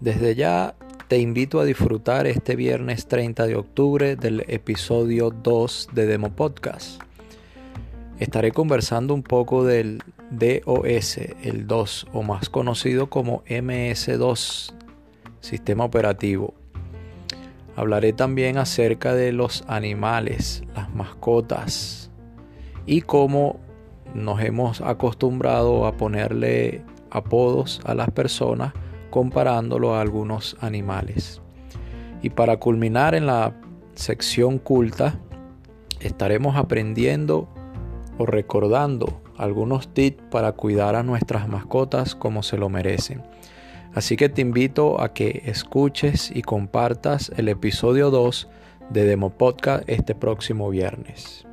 Desde ya te invito a disfrutar este viernes 30 de octubre del episodio 2 de Demo Podcast. Estaré conversando un poco del DOS, el 2 o más conocido como MS2, sistema operativo. Hablaré también acerca de los animales, las mascotas y cómo nos hemos acostumbrado a ponerle apodos a las personas comparándolo a algunos animales. Y para culminar en la sección culta, estaremos aprendiendo o recordando algunos tips para cuidar a nuestras mascotas como se lo merecen. Así que te invito a que escuches y compartas el episodio 2 de Demo Podcast este próximo viernes.